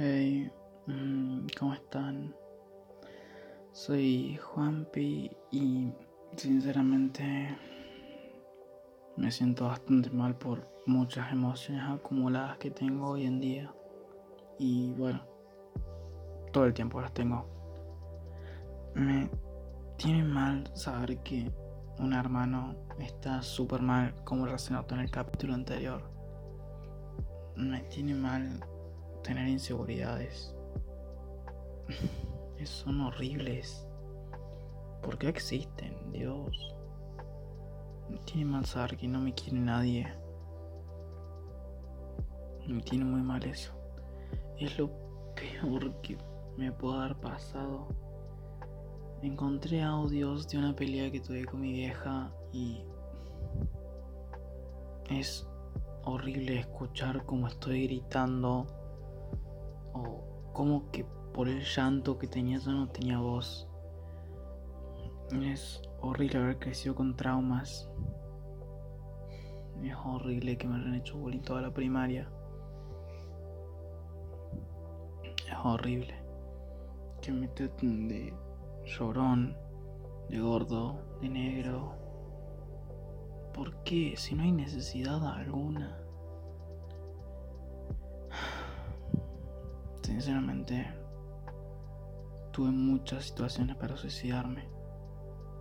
Hey, mm, ¿cómo están? Soy Juanpi y sinceramente me siento bastante mal por muchas emociones acumuladas que tengo hoy en día. Y bueno, todo el tiempo las tengo. Me tiene mal saber que un hermano está súper mal, como notó en el capítulo anterior. Me tiene mal tener inseguridades. Son horribles. ¿Por qué existen? Dios. Me tiene mal que no me quiere nadie. Me tiene muy mal eso. Es lo peor que me pudo haber pasado. Encontré audios de una pelea que tuve con mi vieja y es horrible escuchar cómo estoy gritando o como que por el llanto que tenía yo no tenía voz. Es horrible haber crecido con traumas. Es horrible que me hayan hecho bullying toda la primaria. Es horrible que me traten de llorón, de gordo, de negro. ¿Por qué? Si no hay necesidad alguna. Sinceramente, tuve muchas situaciones para suicidarme.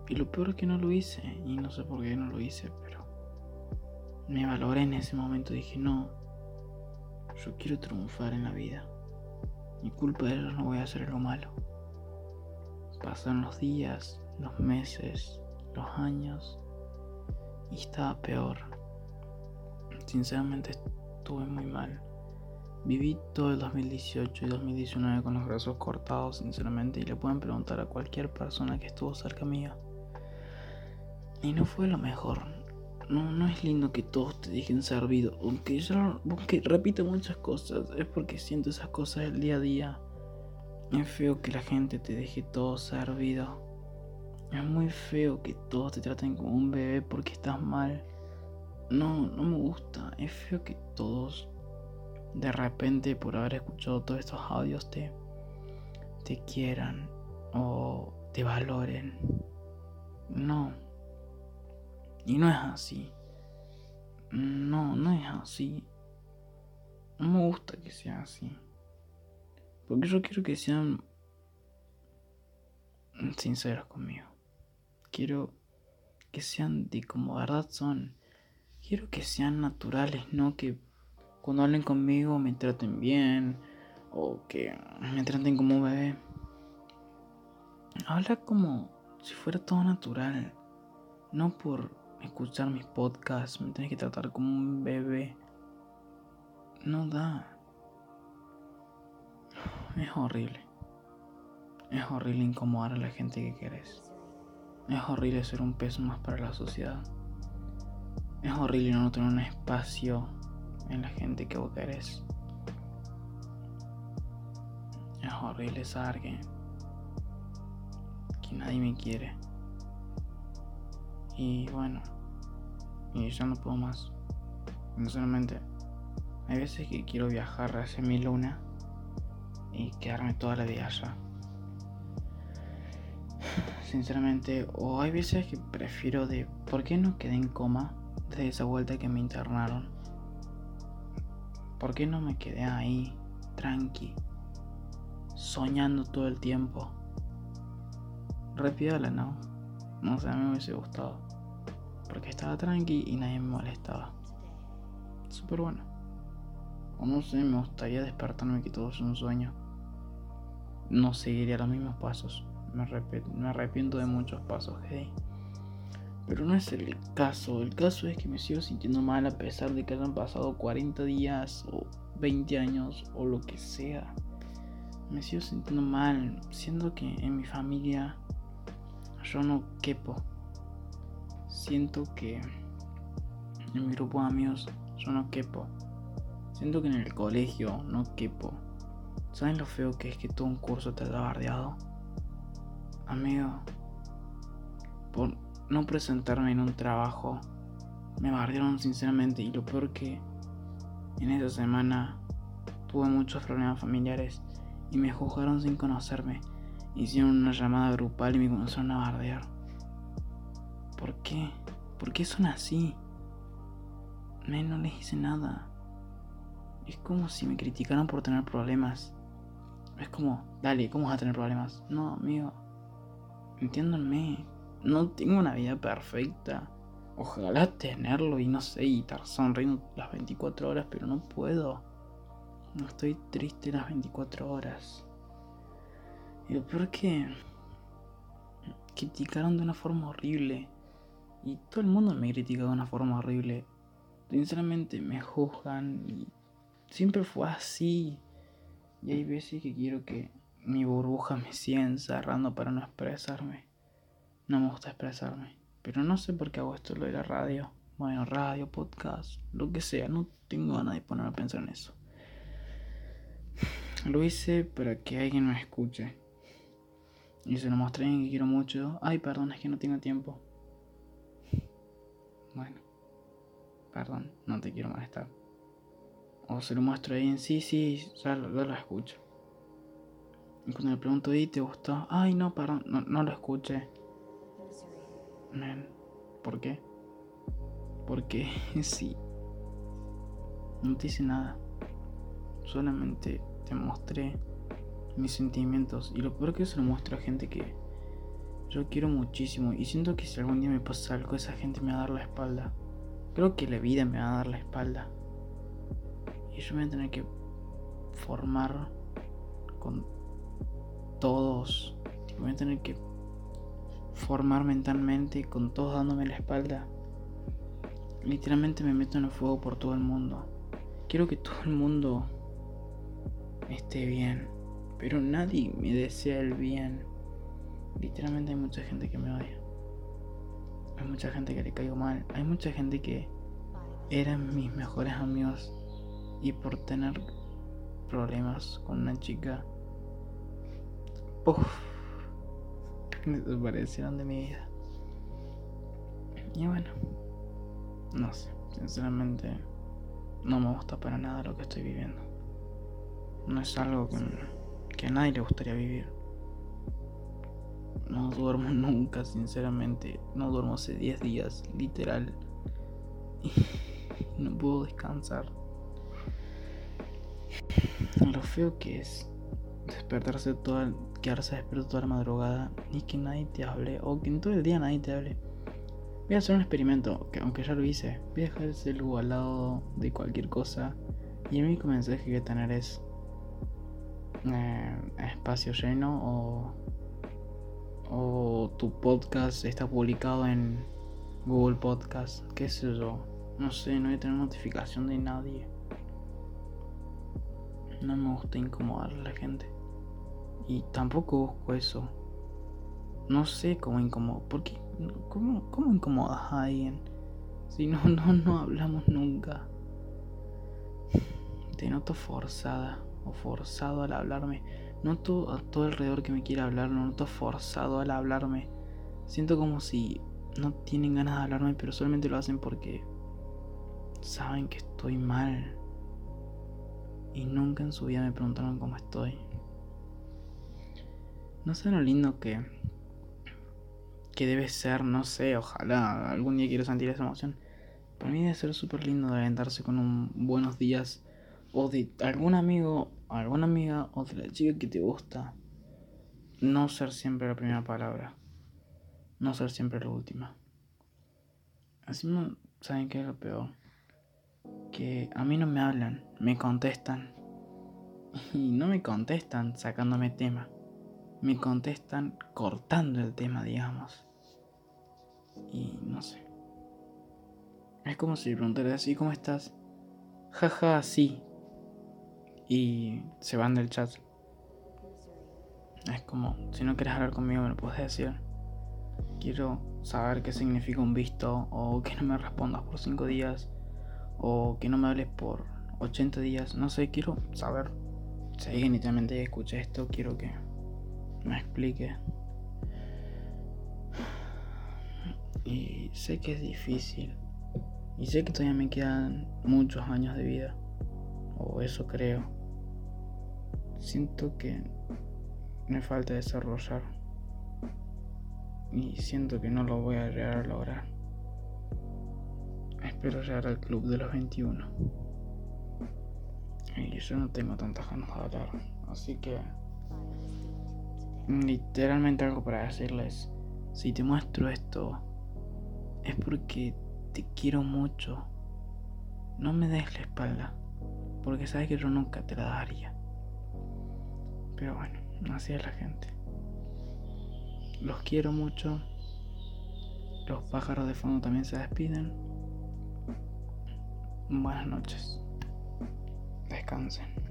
Y lo peor es que no lo hice. Y no sé por qué no lo hice, pero me valoré en ese momento. Dije, no, yo quiero triunfar en la vida. Mi culpa de ellos no voy a hacer algo malo. Pasaron los días, los meses, los años. Y estaba peor. Sinceramente estuve muy mal. Viví todo el 2018 y 2019 con los brazos cortados, sinceramente, y le pueden preguntar a cualquier persona que estuvo cerca mía. Y no fue lo mejor. No, no es lindo que todos te dejen servido. Aunque yo aunque repito muchas cosas, es porque siento esas cosas el día a día. Es feo que la gente te deje todo servido. Es muy feo que todos te traten como un bebé porque estás mal. No, no me gusta. Es feo que todos de repente por haber escuchado todos estos audios te, te quieran o te valoren. No. Y no es así. No, no es así. No me gusta que sea así. Porque yo quiero que sean sinceros conmigo. Quiero que sean de como verdad son. Quiero que sean naturales, no que cuando hablen conmigo me traten bien o que me traten como un bebé. Habla como si fuera todo natural. No por escuchar mis podcasts me tienes que tratar como un bebé. No da. Es horrible. Es horrible incomodar a la gente que querés. Es horrible ser un peso más para la sociedad. Es horrible no tener un espacio en la gente que vos querés. Es horrible saber que, que nadie me quiere. Y bueno, y yo no puedo más. Sinceramente, hay veces que quiero viajar hacia mi luna y quedarme toda la vida allá. Sinceramente, o hay veces que prefiero de por qué no quedé en coma desde esa vuelta que me internaron. ¿Por qué no me quedé ahí, tranqui, soñando todo el tiempo? Repídala, ¿no? No sé, a mí me hubiese gustado. Porque estaba tranqui y nadie me molestaba. Súper bueno. O no sé, me gustaría despertarme que todo es un sueño. No seguiría los mismos pasos. Me, me arrepiento de muchos pasos, hey. Pero no es el caso. El caso es que me sigo sintiendo mal a pesar de que hayan pasado 40 días o 20 años o lo que sea. Me sigo sintiendo mal, siendo que en mi familia yo no quepo. Siento que en mi grupo de amigos yo no quepo. Siento que en el colegio no quepo. ¿Saben lo feo que es que todo un curso te haya bardeado? Amigo, por no presentarme en un trabajo. Me bardearon sinceramente y lo peor que en esa semana tuve muchos problemas familiares y me juzgaron sin conocerme. Hicieron una llamada grupal y me comenzaron a bardear. ¿Por qué? ¿Por qué son así? Me no les hice nada. Es como si me criticaran por tener problemas. Es como, dale, ¿cómo vas a tener problemas? No, amigo. Entiéndanme. No tengo una vida perfecta. Ojalá tenerlo y no sé, y estar sonriendo las 24 horas, pero no puedo. No estoy triste las 24 horas. Y lo peor que criticaron de una forma horrible. Y todo el mundo me critica de una forma horrible. Sinceramente me juzgan siempre fue así. Y hay veces que quiero que mi burbuja me siga encerrando para no expresarme. No me gusta expresarme. Pero no sé por qué hago esto lo de la radio. Bueno, radio, podcast, lo que sea. No tengo ganas de ponerme a pensar en eso. Lo hice para que alguien me escuche. Y se lo mostré a que quiero mucho. Ay, perdón, es que no tengo tiempo. Bueno, perdón, no te quiero molestar. O se lo muestro ahí en sí, sí, ya, lo escucho. Y cuando le pregunto, ¿y te gustó? Ay, no, perdón, no, lo escuché. ¿Por qué? Porque sí. No te hice nada. Solamente te mostré mis sentimientos. Y lo peor que se lo muestro a gente que yo quiero muchísimo. Y siento que si algún día me pasa algo, esa gente me va a dar la espalda. Creo que la vida me va a dar la espalda. Y yo voy a tener que formar con todos. Voy a tener que formar mentalmente con todos dándome la espalda. Literalmente me meto en el fuego por todo el mundo. Quiero que todo el mundo esté bien. Pero nadie me desea el bien. Literalmente hay mucha gente que me odia. Hay mucha gente que le caigo mal. Hay mucha gente que eran mis mejores amigos y por tener problemas con una chica, puff, desaparecieron de mi vida. Y bueno, no sé, sinceramente no me gusta para nada lo que estoy viviendo. No es algo que, que a nadie le gustaría vivir. No duermo nunca, sinceramente. No duermo hace 10 días, literal. Y no puedo descansar. Lo feo que es despertarse toda, quedarse despierto toda la madrugada y que nadie te hable, o que en todo el día nadie te hable. Voy a hacer un experimento, que aunque ya lo hice, voy a dejar el celular al lado de cualquier cosa y el único mensaje que voy a tener es eh, espacio lleno o, o tu podcast está publicado en Google Podcast, qué sé yo, no sé, no voy a tener notificación de nadie. No me gusta incomodar a la gente. Y tampoco busco eso. No sé cómo incomodar. ¿Por qué? ¿Cómo, cómo incomodas a alguien? Si no, no, no hablamos nunca. Te noto forzada o forzado al hablarme. Noto a todo alrededor que me quiere hablar, no noto forzado al hablarme. Siento como si no tienen ganas de hablarme, pero solamente lo hacen porque saben que estoy mal y nunca en su vida me preguntaron cómo estoy. No sé lo lindo que que debe ser, no sé, ojalá algún día quiero sentir esa emoción. Para mí debe ser súper lindo de aventarse con un buenos días o de algún amigo, alguna amiga o de la chica que te gusta. No ser siempre la primera palabra. No ser siempre la última. Así no saben qué es lo peor que a mí no me hablan, me contestan. Y no me contestan sacándome tema, me contestan cortando el tema, digamos. Y no sé. Es como si preguntara así, ¿cómo estás? Jaja, sí. Y se van del chat. Es como, si no quieres hablar conmigo, me lo puedes decir. Quiero saber qué significa un visto o que no me respondas por cinco días o que no me hables por 80 días, no sé, quiero saber. Si alguien literalmente esto, quiero que me explique. Y sé que es difícil. Y sé que todavía me quedan muchos años de vida. O eso creo. siento que me falta desarrollar y siento que no lo voy a llegar a lograr. Espero llegar al club de los 21. Y yo no tengo tantas ganas de hablar, así que literalmente algo para decirles. Si te muestro esto, es porque te quiero mucho. No me des la espalda, porque sabes que yo nunca te la daría. Pero bueno, así es la gente. Los quiero mucho. Los pájaros de fondo también se despiden. Buenas noches. Descansen.